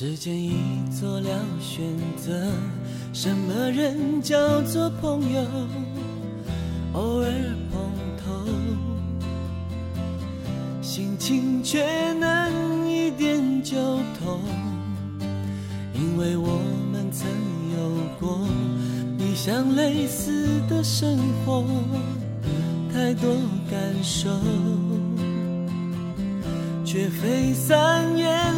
时间已做了选择，什么人叫做朋友？偶尔碰头，心情却能一点就通。因为我们曾有过理想类似的生活，太多感受，却非三言。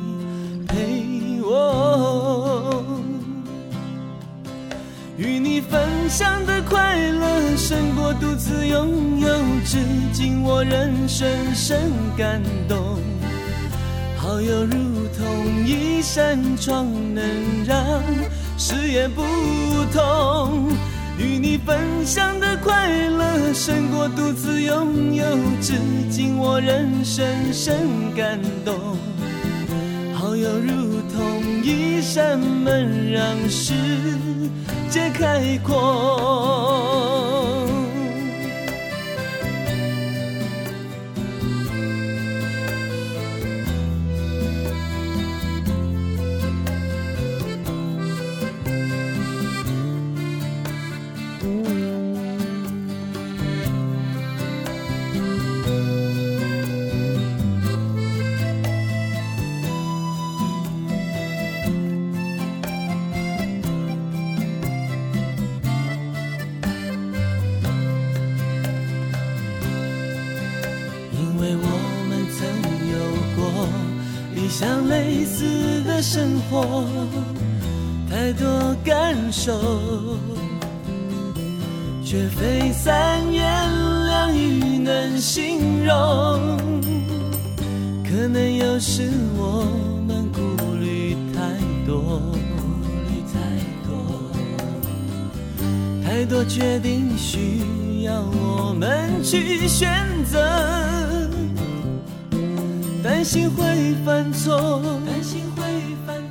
我与你分享的快乐胜过独自拥有，至今我仍深深感动。好友如同一扇窗，能让视野不同。与你分享的快乐胜过独自拥有，至今我仍深深感动。就如同一扇门，让世界开阔。感受，却非三言两语能形容。可能有时我们顾虑太多，太多决定需要我们去选择。担心会犯错，担心会犯错，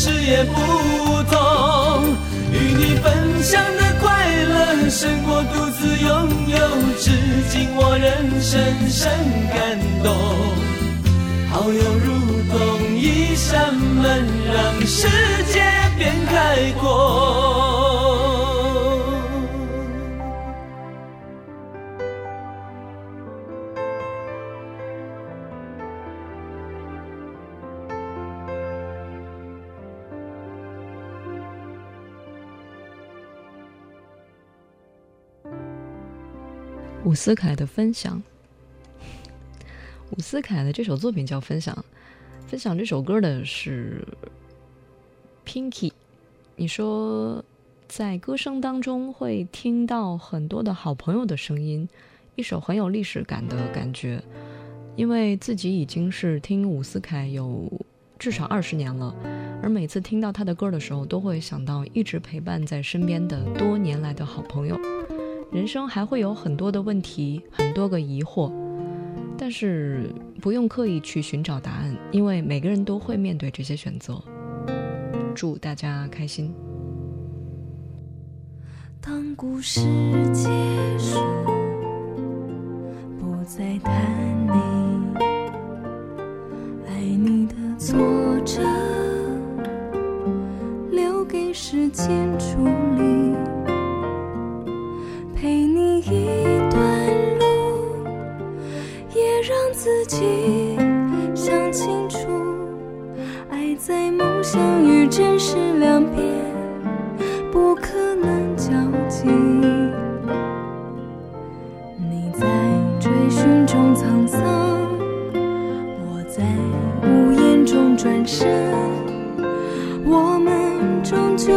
事也不同，与你分享的快乐胜过独自拥有，至今我仍深深感动。好友如同一扇门，让世界变开阔。伍思凯的分享。伍思凯的这首作品叫《分享》，分享这首歌的是 Pinky。你说，在歌声当中会听到很多的好朋友的声音，一首很有历史感的感觉。因为自己已经是听伍思凯有至少二十年了，而每次听到他的歌的时候，都会想到一直陪伴在身边的多年来的好朋友。人生还会有很多的问题，很多个疑惑，但是不用刻意去寻找答案，因为每个人都会面对这些选择。祝大家开心。当故事结束，不再谈你，爱你的错真实两边，不可能交集。你在追寻中沧桑，我在无言中转身，我们终究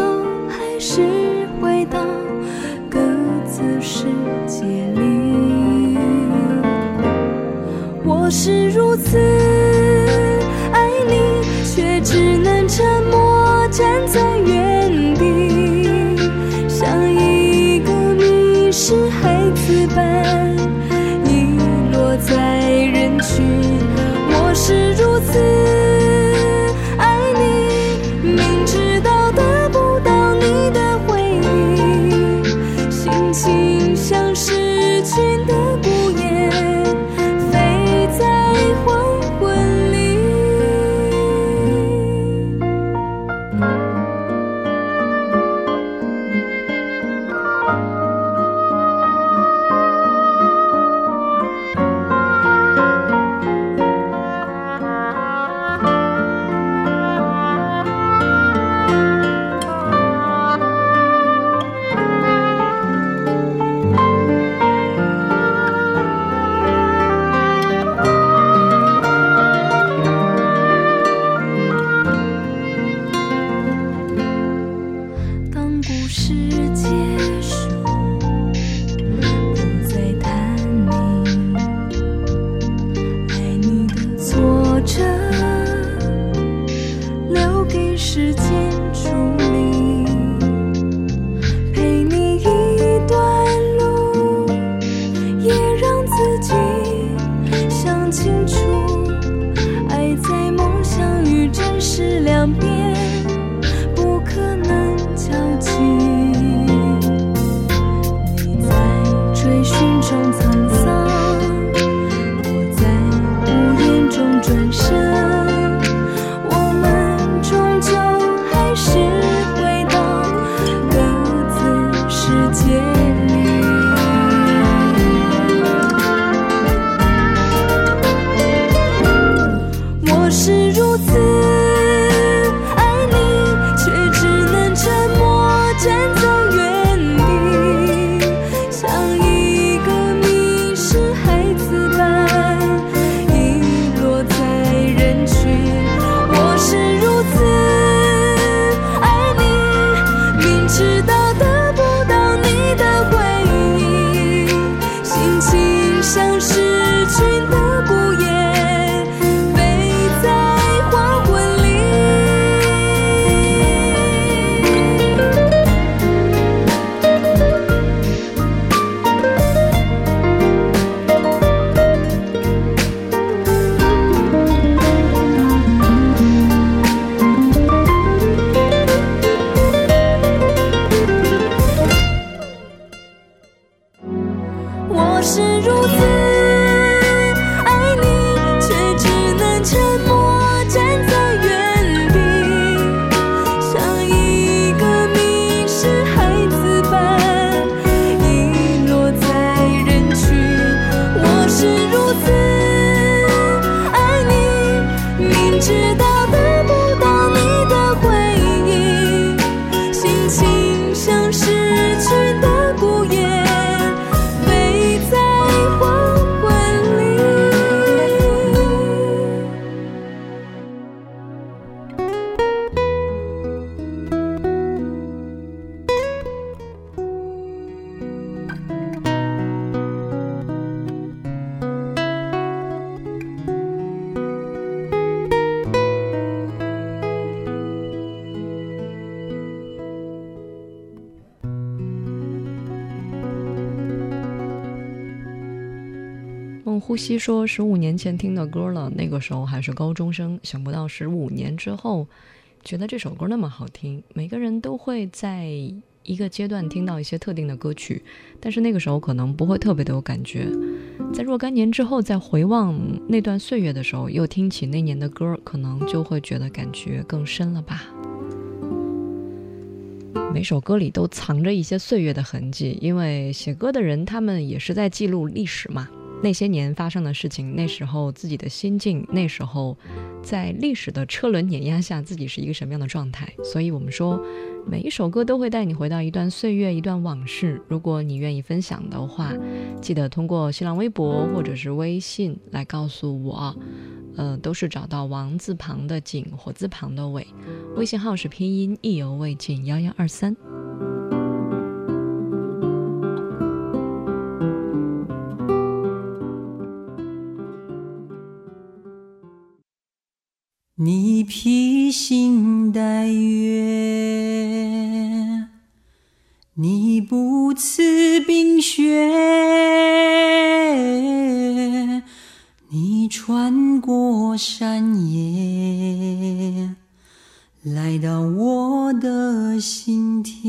还是回到各自世界里。我是如此 Tr 呼吸说十五年前听的歌了，那个时候还是高中生，想不到十五年之后，觉得这首歌那么好听。每个人都会在一个阶段听到一些特定的歌曲，但是那个时候可能不会特别的有感觉。在若干年之后再回望那段岁月的时候，又听起那年的歌，可能就会觉得感觉更深了吧。每首歌里都藏着一些岁月的痕迹，因为写歌的人他们也是在记录历史嘛。那些年发生的事情，那时候自己的心境，那时候在历史的车轮碾压下，自己是一个什么样的状态。所以，我们说每一首歌都会带你回到一段岁月，一段往事。如果你愿意分享的话，记得通过新浪微博或者是微信来告诉我。呃，都是找到王字旁的景，火字旁的伟，微信号是拼音意犹未尽幺幺二三。你披星戴月，你不辞冰雪。你穿过山野，来到我的心田。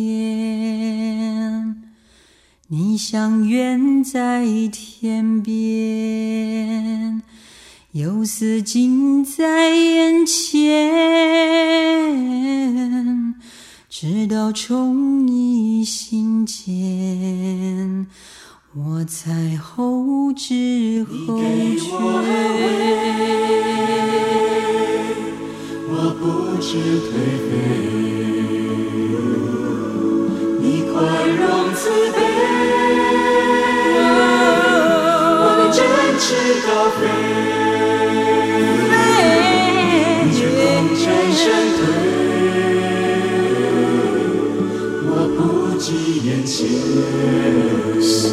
你像远在天边，又似近在眼前，直到宠溺心间。我才后知后觉，我不知颓废。你宽容慈悲，我能展翅高飞，计眼前。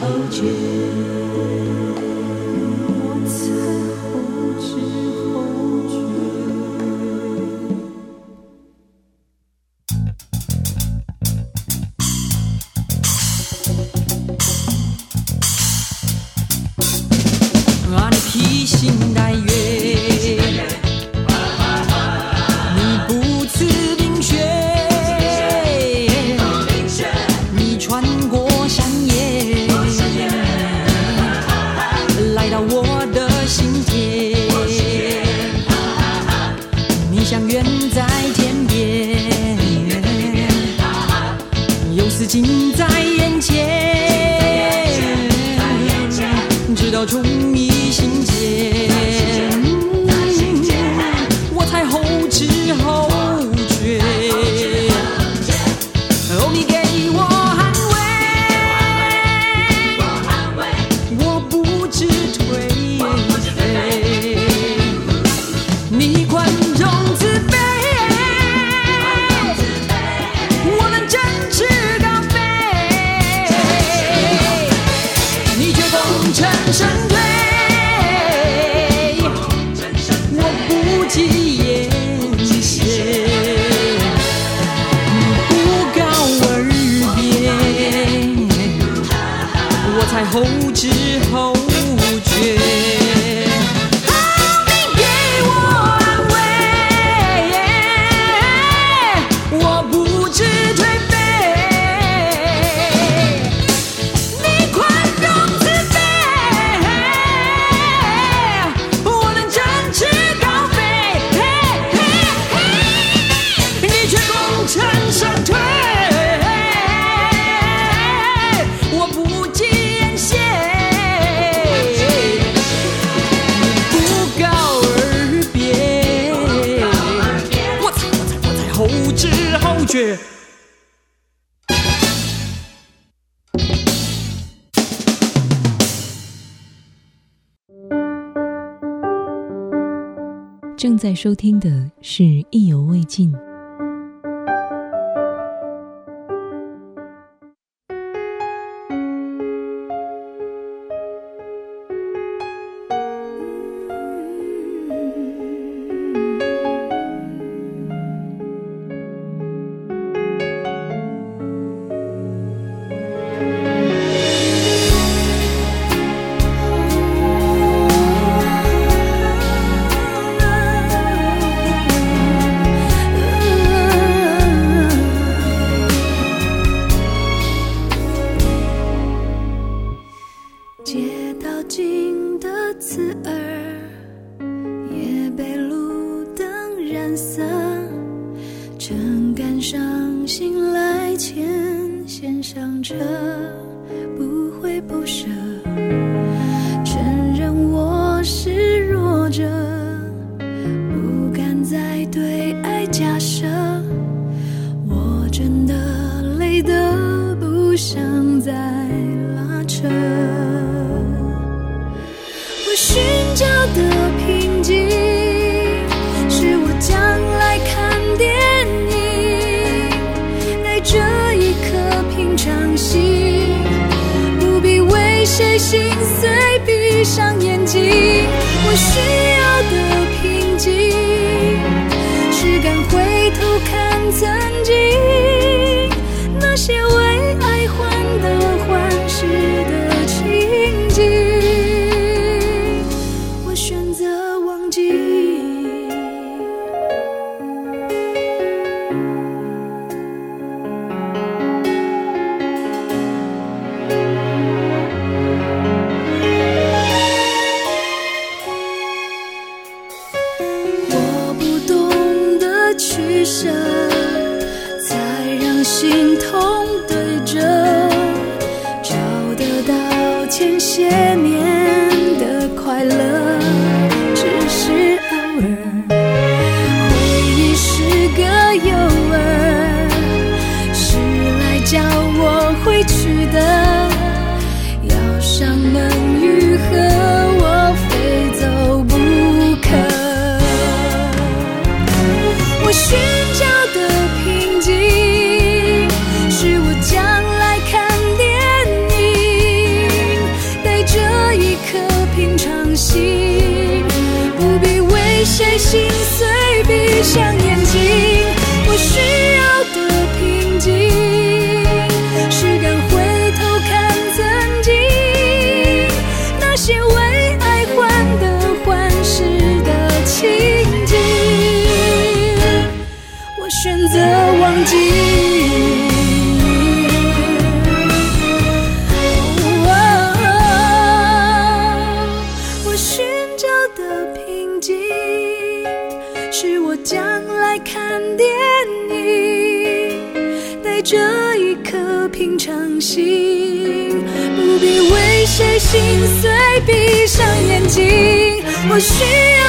后觉。正在收听的是《意犹未尽》。谁心碎，闭上眼睛。我需要的平静，是敢回头看曾经那些我需要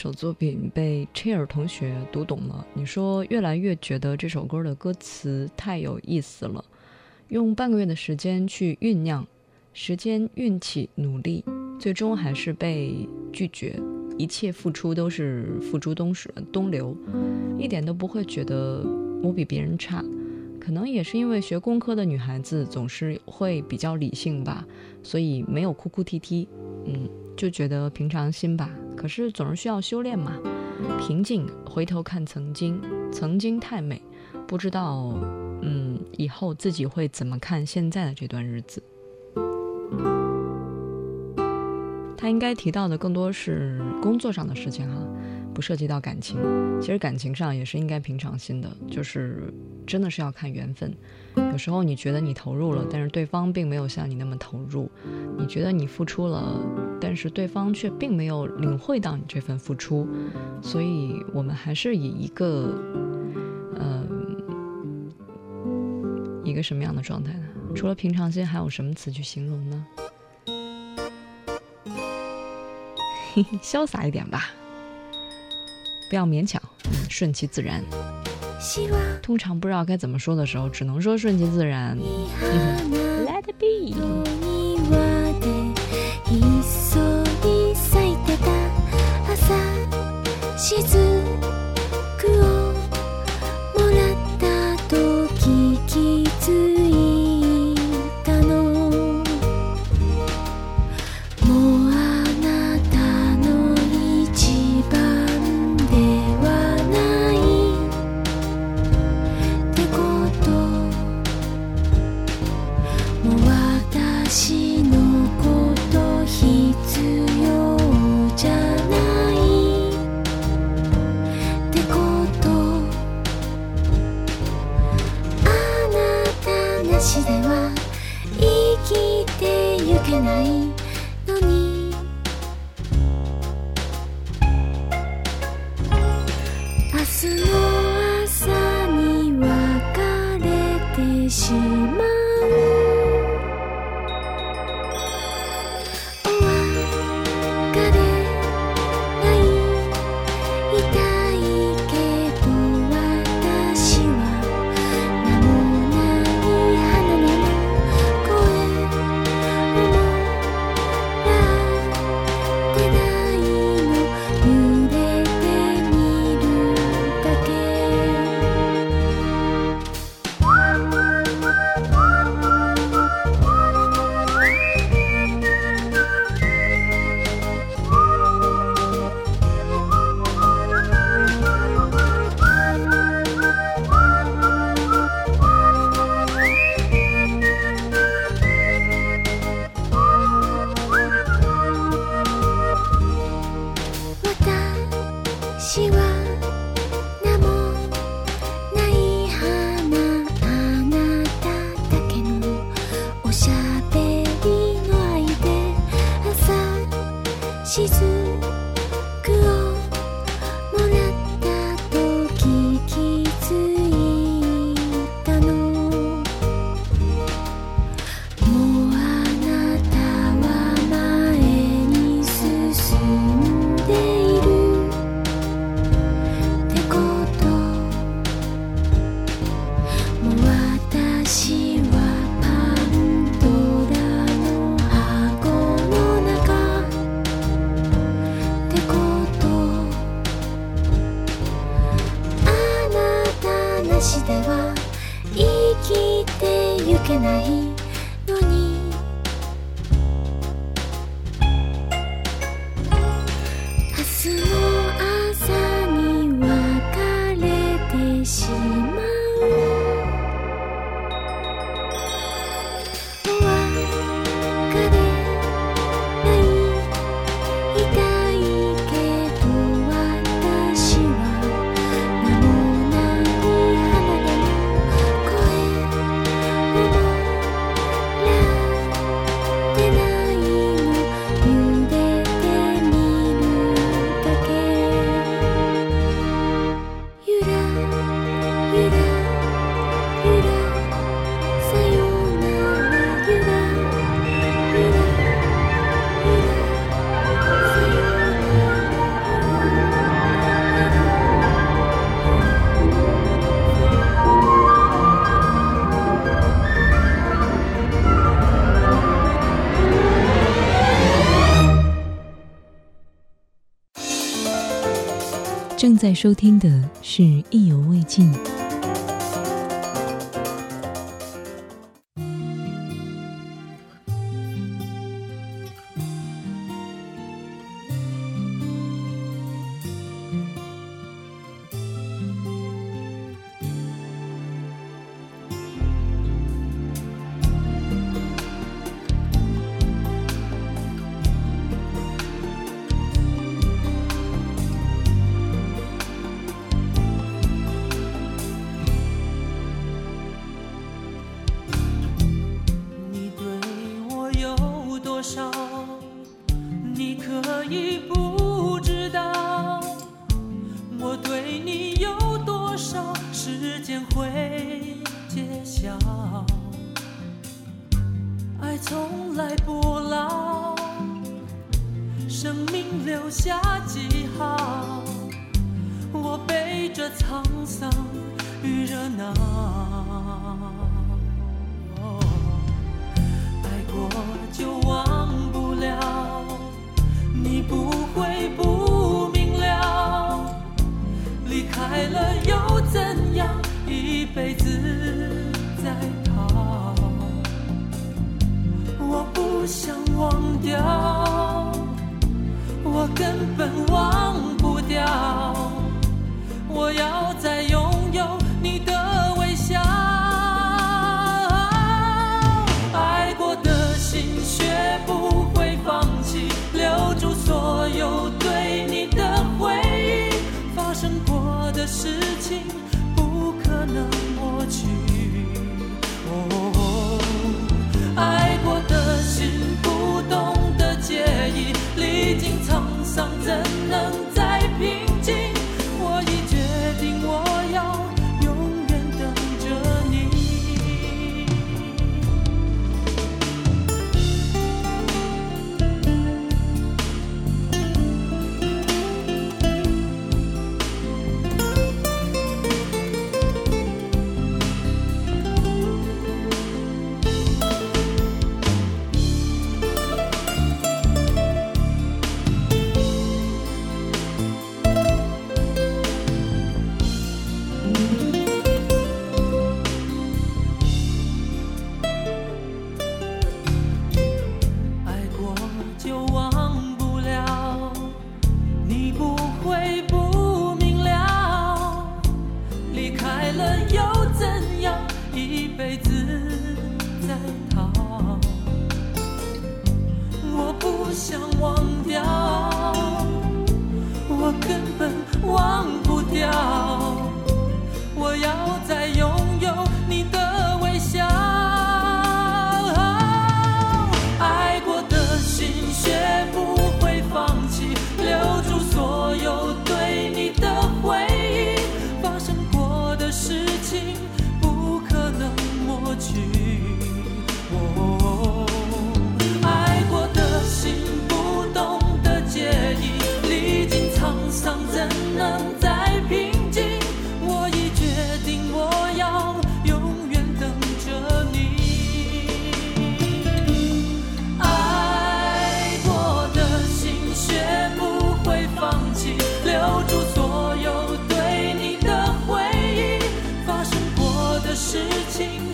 首作品被 Chair 同学读懂了。你说越来越觉得这首歌的歌词太有意思了，用半个月的时间去酝酿，时间、运气、努力，最终还是被拒绝。一切付出都是付诸东水东流，一点都不会觉得我比别人差。可能也是因为学工科的女孩子总是会比较理性吧，所以没有哭哭啼啼，嗯，就觉得平常心吧。可是总是需要修炼嘛，平静，回头看曾经，曾经太美，不知道，嗯，以后自己会怎么看现在的这段日子。他应该提到的更多是工作上的事情哈、不涉及到感情。其实感情上也是应该平常心的，就是真的是要看缘分。有时候你觉得你投入了，但是对方并没有像你那么投入；你觉得你付出了，但是对方却并没有领会到你这份付出。所以我们还是以一个，呃，一个什么样的状态呢？除了平常心，还有什么词去形容呢？嘿嘿，潇洒一点吧，不要勉强，顺其自然。通常不知道该怎么说的时候，只能说顺其自然。Let it be。心。けない在收听的是意犹未尽。事情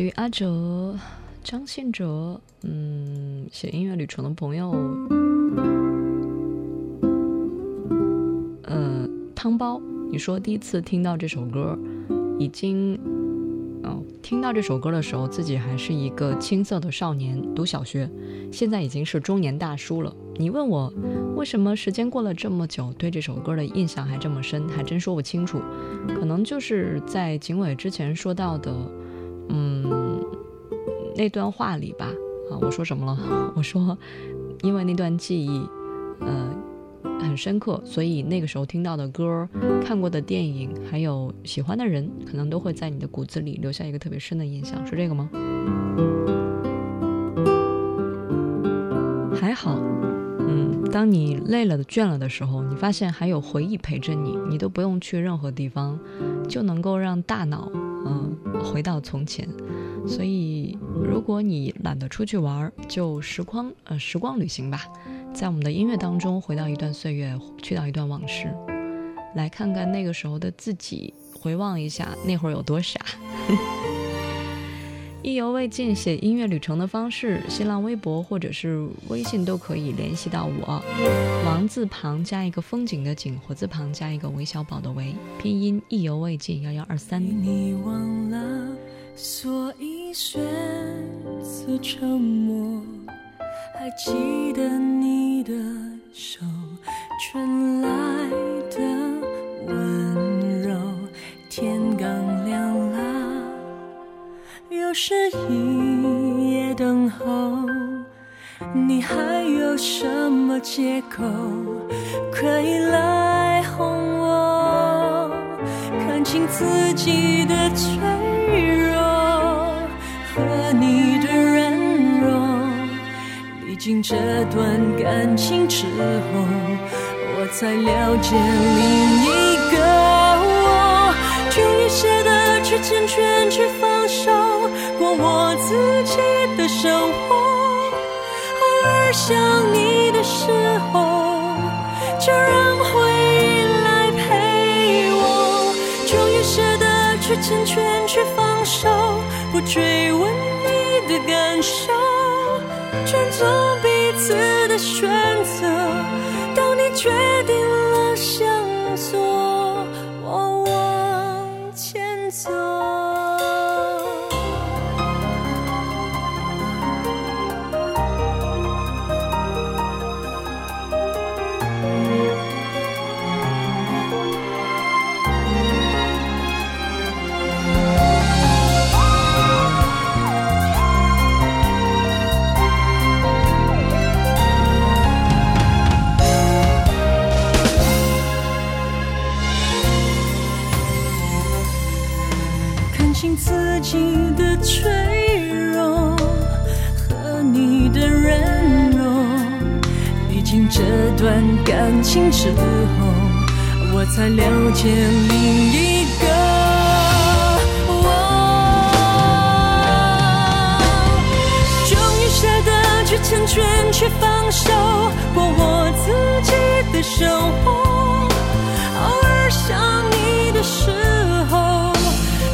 自于阿哲、张信哲，嗯，写音乐旅程的朋友，呃，汤包，你说第一次听到这首歌，已经，哦，听到这首歌的时候，自己还是一个青涩的少年，读小学，现在已经是中年大叔了。你问我为什么时间过了这么久，对这首歌的印象还这么深，还真说不清楚。可能就是在景伟之前说到的，嗯，那段话里吧。啊，我说什么了？我说，因为那段记忆，呃，很深刻，所以那个时候听到的歌、看过的电影，还有喜欢的人，可能都会在你的骨子里留下一个特别深的印象。是这个吗？还好。嗯当你累了、倦了的时候，你发现还有回忆陪着你，你都不用去任何地方，就能够让大脑嗯回到从前。所以，如果你懒得出去玩，就时光呃时光旅行吧，在我们的音乐当中回到一段岁月，去到一段往事，来看看那个时候的自己，回望一下那会儿有多傻。意犹未尽，写音乐旅程的方式，新浪微博或者是微信都可以联系到我。王字旁加一个风景的景，火字旁加一个韦小宝的韦，拼音意犹未尽幺幺二三。你忘了，所以选择沉默。还记得你的手，传来又是一夜等候，你还有什么借口？可以来哄我？看清自己的脆弱和你的软弱，历经这段感情之后，我才了解另一个我，终于舍得去成全，想你的时候，就让回忆来陪我。终于舍得去成全，去放手，不追问你的感受，尊重彼此的选择。当你决定感情之后，我才了解另一个我。终于舍得去成全，去放手，过我自己的生活。偶尔想你的时候，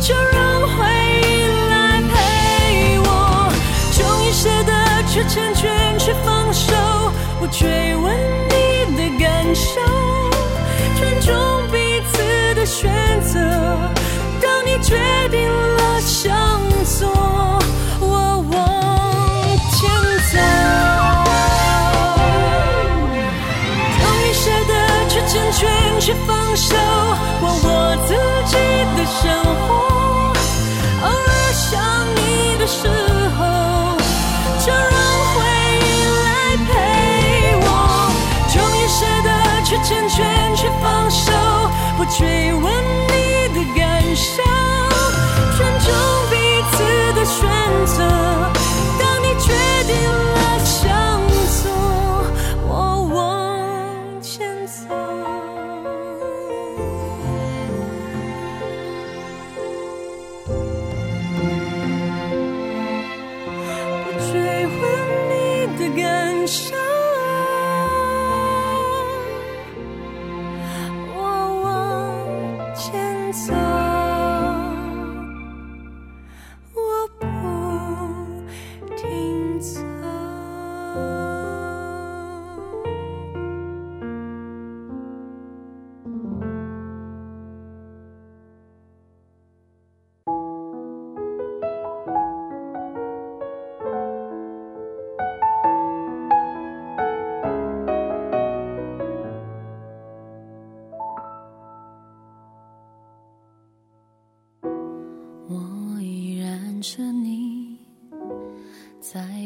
就让回忆来陪我。终于舍得去成全，去放手，不追问。受，尊重彼此的选择。当你决定了向左，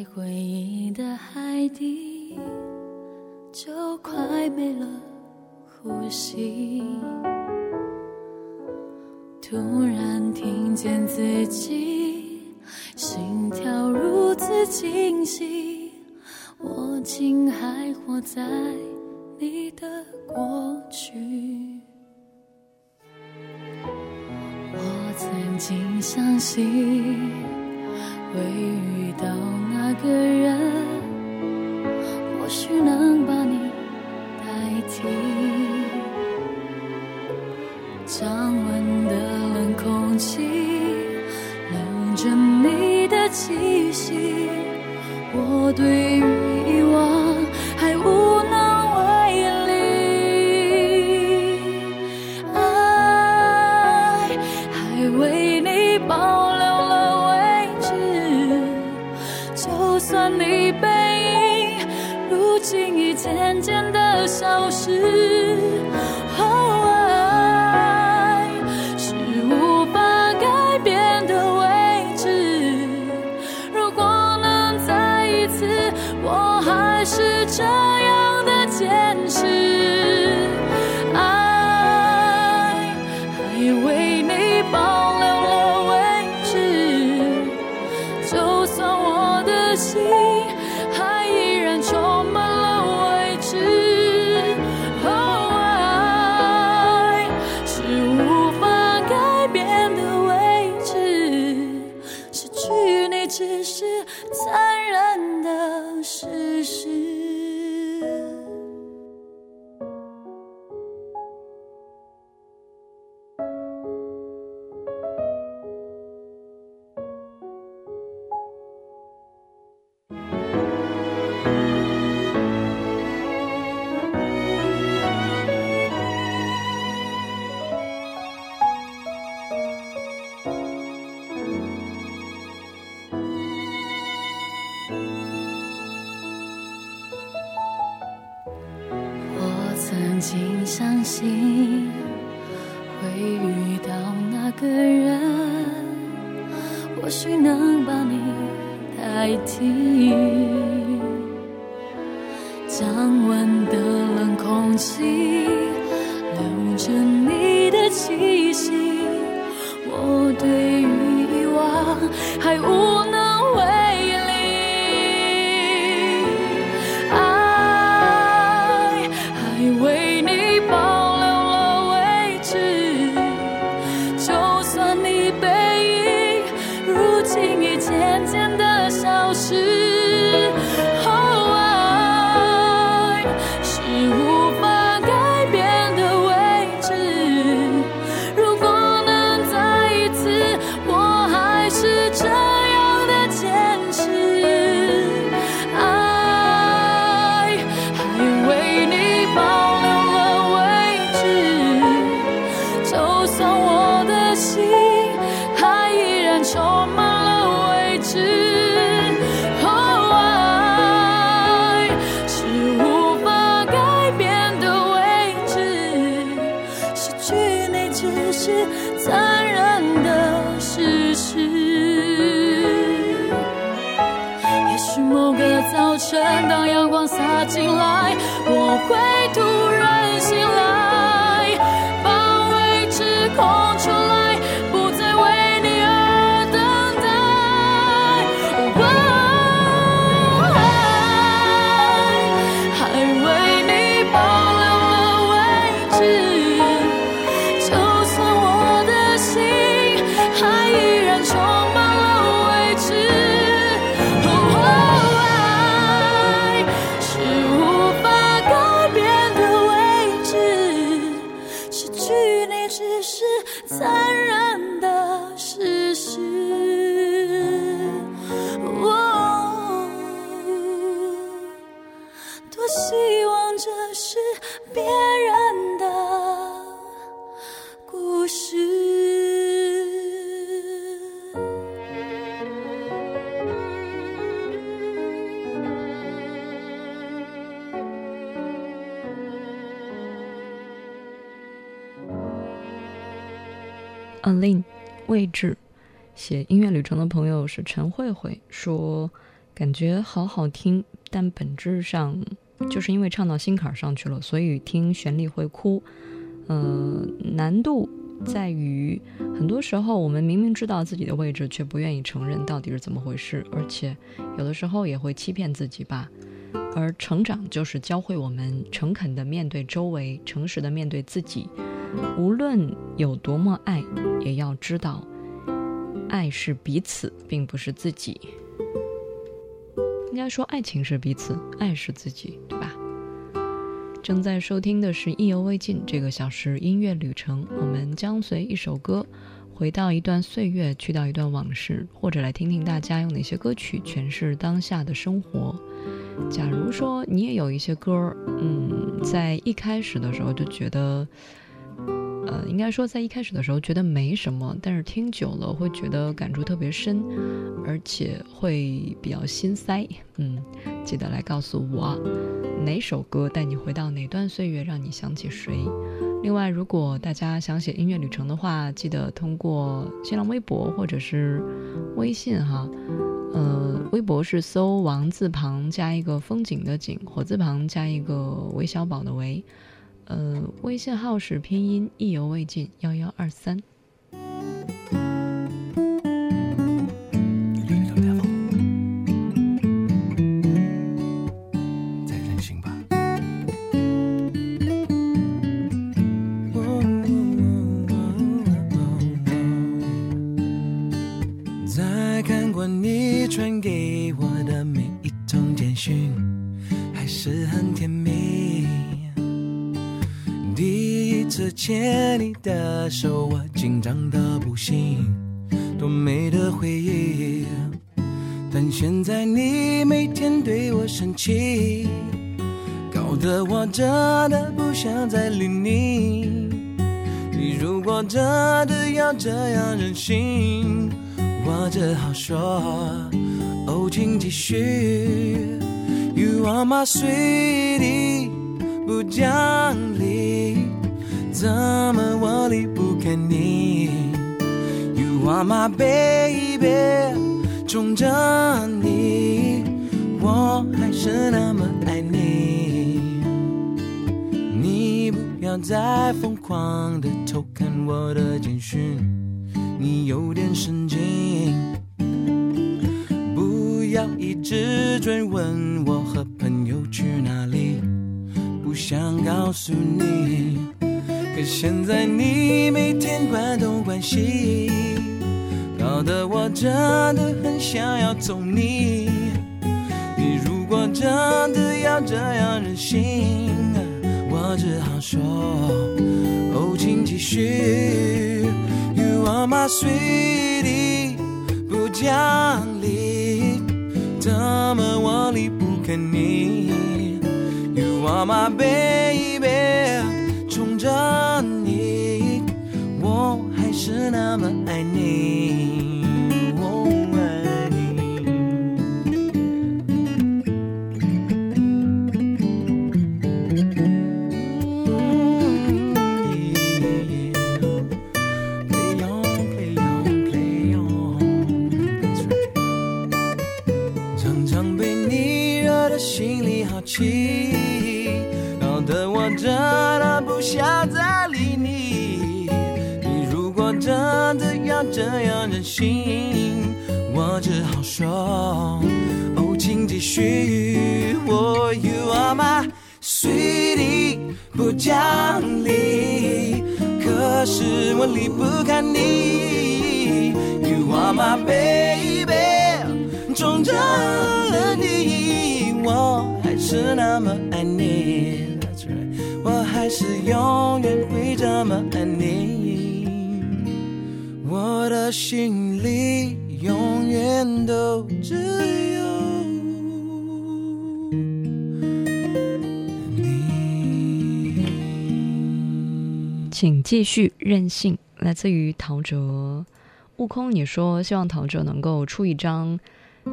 在回忆的海底就快没了呼吸。突然听见自己心跳如此清晰我竟还活在你的过去。我曾经相信会遇到那个人或许能把你代替。降温的冷空气冷着你的气息我对你是残忍的事实。也许某个早晨，当阳光洒进来，我会突写音乐旅程的朋友是陈慧慧说，感觉好好听，但本质上就是因为唱到心坎上去了，所以听旋律会哭。呃，难度在于很多时候我们明明知道自己的位置，却不愿意承认到底是怎么回事，而且有的时候也会欺骗自己吧。而成长就是教会我们诚恳地面对周围，诚实地面对自己。无论有多么爱，也要知道，爱是彼此，并不是自己。应该说，爱情是彼此，爱是自己，对吧？正在收听的是《意犹未尽》这个小时音乐旅程，我们将随一首歌，回到一段岁月，去到一段往事，或者来听听大家用哪些歌曲诠释当下的生活。假如说你也有一些歌，嗯，在一开始的时候就觉得。呃，应该说在一开始的时候觉得没什么，但是听久了会觉得感触特别深，而且会比较心塞。嗯，记得来告诉我哪首歌带你回到哪段岁月，让你想起谁。另外，如果大家想写音乐旅程的话，记得通过新浪微博或者是微信哈。呃，微博是搜王字旁加一个风景的景，火字旁加一个韦小宝的韦。呃，微信号是拼音意犹未尽幺幺二三。回忆。但现在你每天对我生气，搞得我真的不想再理你。你如果真的要这样任性，我只好说，哦，请继续。You are my sweetie，不讲理。怎么我离不开你 Are my baby，宠着你，我还是那么爱你。你不要再疯狂的偷看我的简讯，你有点神经。不要一直追问我和朋友去哪里，不想告诉你。可现在你每天关东关西，搞得我真的很想要揍你。你如果真的要这样任性，我只好说，哦，请继续。You are my sweetie，不讲理，怎么我离不开你？You are my baby 宠。着，是那么爱你，只好说，哦，请继续。我 You are my sweetie，不讲理，可是我离不开你。You are my baby，宠着你，我还是那么爱你。我还是永远会这么爱你，我的心里全都只有你。请继续任性。来自于陶喆。悟空你说希望陶喆能够出一张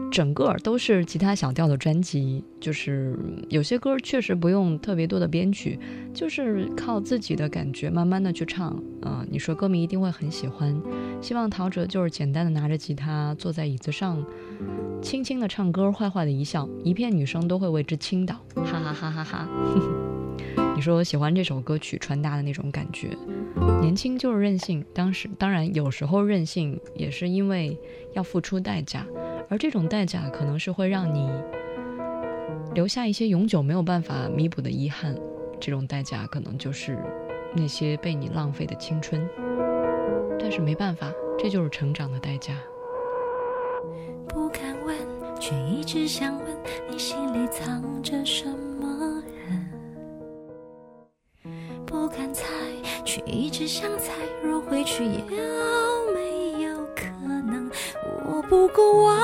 整个都是吉他小调的专辑，就是有些歌确实不用特别多的编曲，就是靠自己的感觉慢慢的去唱。嗯，你说歌迷一定会很喜欢。希望陶喆就是简单的拿着吉他坐在椅子上，轻轻的唱歌，坏坏的一笑，一片女生都会为之倾倒，哈哈哈哈哈。你说喜欢这首歌曲传达的那种感觉，年轻就是任性。当时当然有时候任性也是因为要付出代价。而这种代价可能是会让你留下一些永久没有办法弥补的遗憾，这种代价可能就是那些被你浪费的青春。但是没办法，这就是成长的代价。不敢问，却一直想问，你心里藏着什么一直想猜，若回去有没有可能？我不够完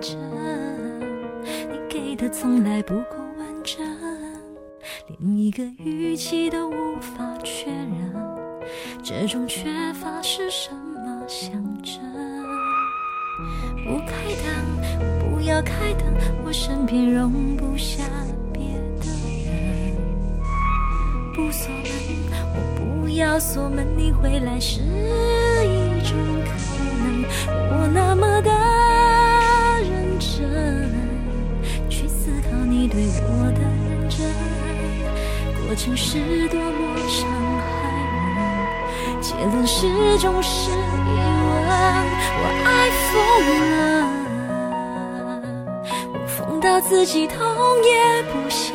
整，你给的从来不够完整，连一个语气都无法确认，这种缺乏是什么象征？不开灯，不要开灯，我身边容不下锁门，你回来是一种可能。我那么的认真，去思考你对我的认真，过程是多么伤害人，结论始终是疑问。我爱疯了，我疯到自己痛也不想，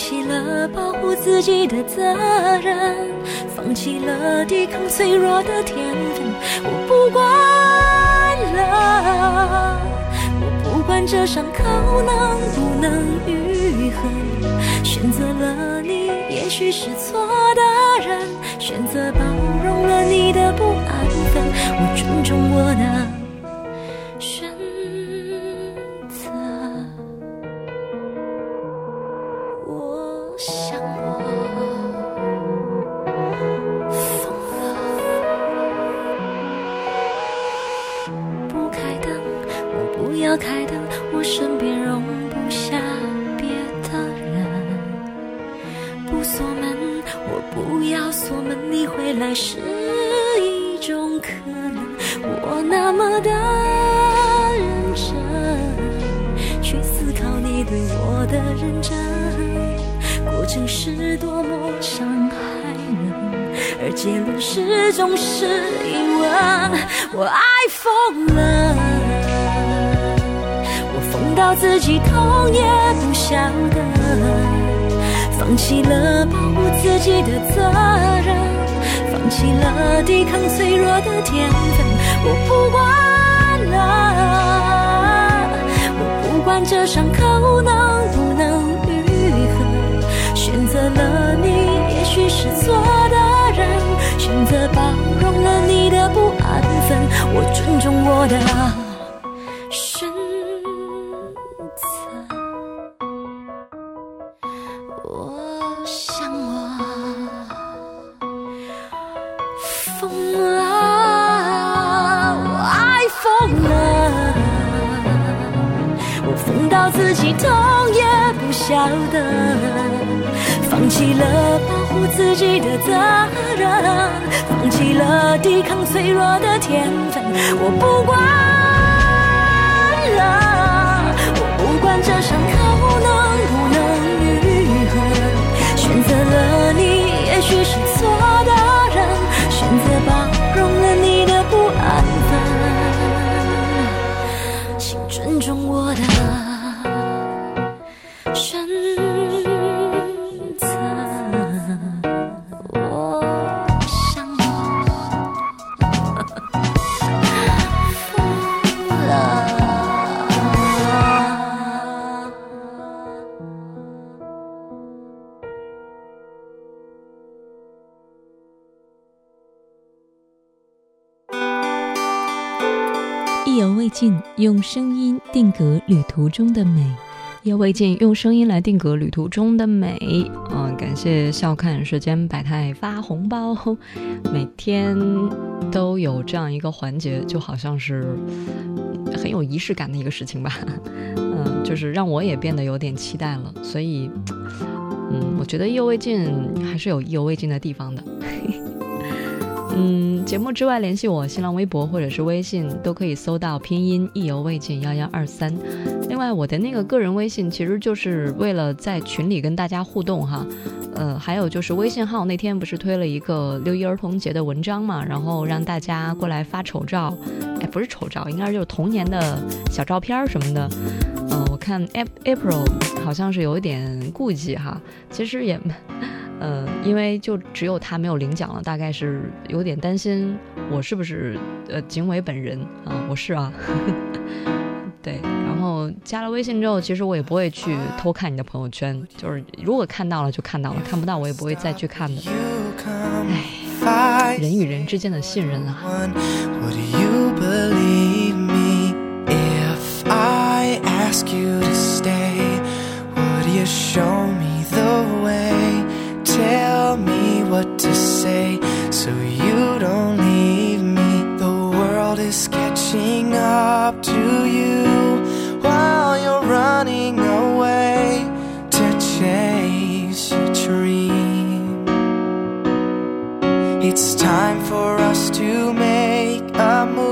弃了保护自己的责任，放弃了抵抗脆弱的天分。我不管了，我不管这伤口能不能愈合，选择了你，也许是错的人，选择包容了你的不安分，我尊重我的放弃了保护自己的责任，放弃了抵抗脆弱的天分。我不管了，我不管这伤口能不能愈合，选择了你，也许是错的人，选择包容了你的不安分，我尊重我的。责任，放弃了抵抗脆弱的天分，我不管了，我不管这伤口能不能愈合，选择了你，也许是错的人，选择包容了你的不安分，请尊重我的用声音定格旅途中的美，意犹未尽，用声音来定格旅途中的美。嗯，感谢笑看世间百态发红包，每天都有这样一个环节，就好像是很有仪式感的一个事情吧。嗯，就是让我也变得有点期待了。所以，嗯，我觉得意犹未尽还是有意犹未尽的地方的。嘿嘿嗯，节目之外联系我，新浪微博或者是微信都可以搜到拼音意犹未尽幺幺二三。另外，我的那个个人微信其实就是为了在群里跟大家互动哈。呃，还有就是微信号那天不是推了一个六一儿童节的文章嘛，然后让大家过来发丑照，哎，不是丑照，应该就是童年的小照片什么的。嗯，我看 April 好像是有一点顾忌哈，其实也。呃，因为就只有他没有领奖了，大概是有点担心我是不是呃景伟本人啊？我是啊，对。然后加了微信之后，其实我也不会去偷看你的朋友圈，就是如果看到了就看到了，看不到我也不会再去看的。唉，人与人之间的信任啊。Tell me what to say so you don't leave me. The world is catching up to you while you're running away to chase your dream. It's time for us to make a move,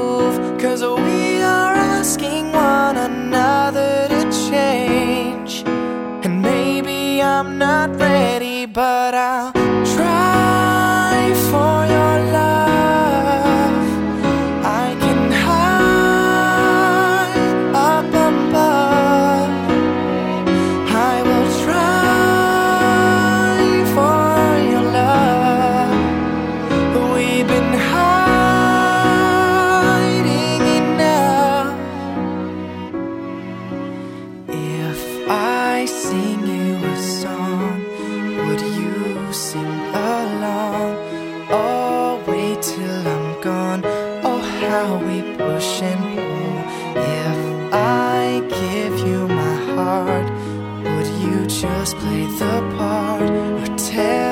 I'm not ready but I'll just play the part? Or tell